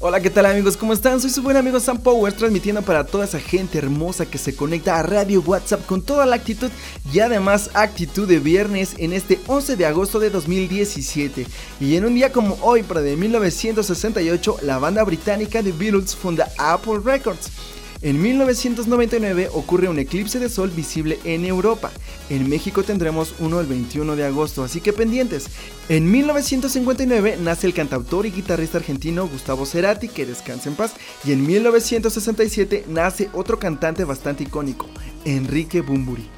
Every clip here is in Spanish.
Hola, ¿qué tal amigos? ¿Cómo están? Soy su buen amigo Sam Powers transmitiendo para toda esa gente hermosa que se conecta a Radio WhatsApp con toda la actitud y además actitud de viernes en este 11 de agosto de 2017. Y en un día como hoy, para de 1968, la banda británica de Beatles funda Apple Records. En 1999 ocurre un eclipse de sol visible en Europa. En México tendremos uno el 21 de agosto, así que pendientes. En 1959 nace el cantautor y guitarrista argentino Gustavo Cerati, que descansa en paz, y en 1967 nace otro cantante bastante icónico, Enrique Bumburi.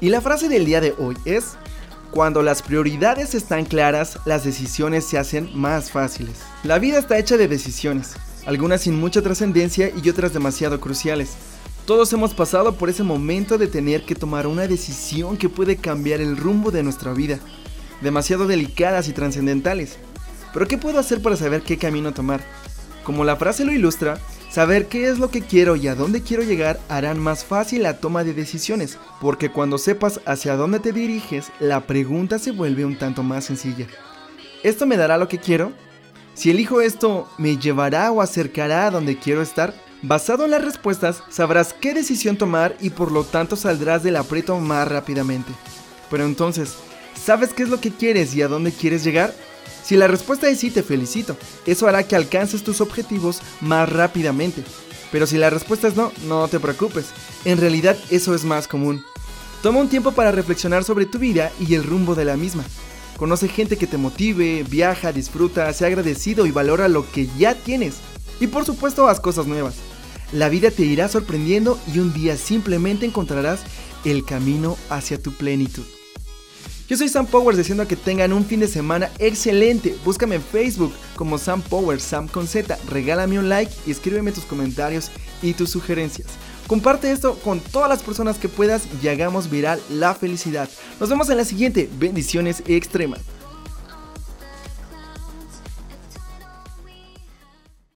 Y la frase del día de hoy es, cuando las prioridades están claras, las decisiones se hacen más fáciles. La vida está hecha de decisiones algunas sin mucha trascendencia y otras demasiado cruciales. Todos hemos pasado por ese momento de tener que tomar una decisión que puede cambiar el rumbo de nuestra vida, demasiado delicadas y trascendentales. Pero ¿qué puedo hacer para saber qué camino tomar? Como la frase lo ilustra, saber qué es lo que quiero y a dónde quiero llegar harán más fácil la toma de decisiones, porque cuando sepas hacia dónde te diriges, la pregunta se vuelve un tanto más sencilla. ¿Esto me dará lo que quiero? Si elijo esto, ¿me llevará o acercará a donde quiero estar? Basado en las respuestas, sabrás qué decisión tomar y por lo tanto saldrás del aprieto más rápidamente. Pero entonces, ¿sabes qué es lo que quieres y a dónde quieres llegar? Si la respuesta es sí, te felicito. Eso hará que alcances tus objetivos más rápidamente. Pero si la respuesta es no, no te preocupes. En realidad eso es más común. Toma un tiempo para reflexionar sobre tu vida y el rumbo de la misma. Conoce gente que te motive, viaja, disfruta, sea agradecido y valora lo que ya tienes. Y por supuesto haz cosas nuevas. La vida te irá sorprendiendo y un día simplemente encontrarás el camino hacia tu plenitud. Yo soy Sam Powers diciendo que tengan un fin de semana excelente. Búscame en Facebook como Sam Powers, Sam con Z. Regálame un like y escríbeme tus comentarios y tus sugerencias. Comparte esto con todas las personas que puedas y hagamos viral la felicidad. Nos vemos en la siguiente. Bendiciones extremas.